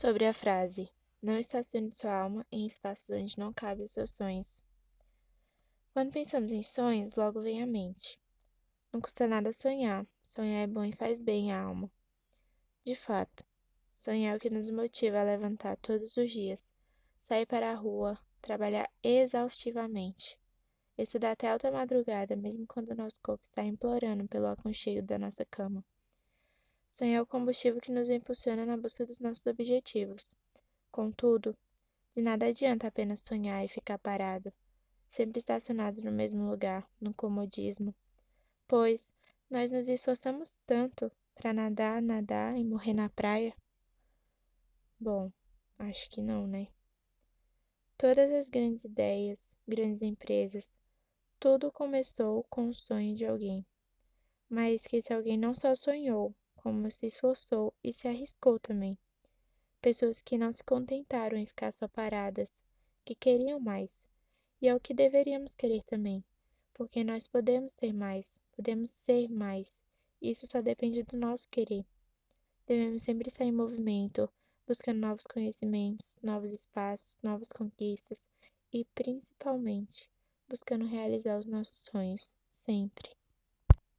Sobre a frase: Não estacione sua alma em espaços onde não cabem os seus sonhos. Quando pensamos em sonhos, logo vem à mente. Não custa nada sonhar. Sonhar é bom e faz bem à alma. De fato, sonhar é o que nos motiva a levantar todos os dias, sair para a rua, trabalhar exaustivamente, estudar até alta madrugada, mesmo quando o nosso corpo está implorando pelo aconchego da nossa cama. Sonhar é o combustível que nos impulsiona na busca dos nossos objetivos. Contudo, de nada adianta apenas sonhar e ficar parado, sempre estacionado no mesmo lugar, no comodismo, pois nós nos esforçamos tanto para nadar, nadar e morrer na praia. Bom, acho que não, né? Todas as grandes ideias, grandes empresas, tudo começou com o sonho de alguém. Mas que esse alguém não só sonhou, como se esforçou e se arriscou também. Pessoas que não se contentaram em ficar só paradas, que queriam mais. E é o que deveríamos querer também, porque nós podemos ter mais, podemos ser mais. Isso só depende do nosso querer. Devemos sempre estar em movimento, buscando novos conhecimentos, novos espaços, novas conquistas e, principalmente, buscando realizar os nossos sonhos, sempre.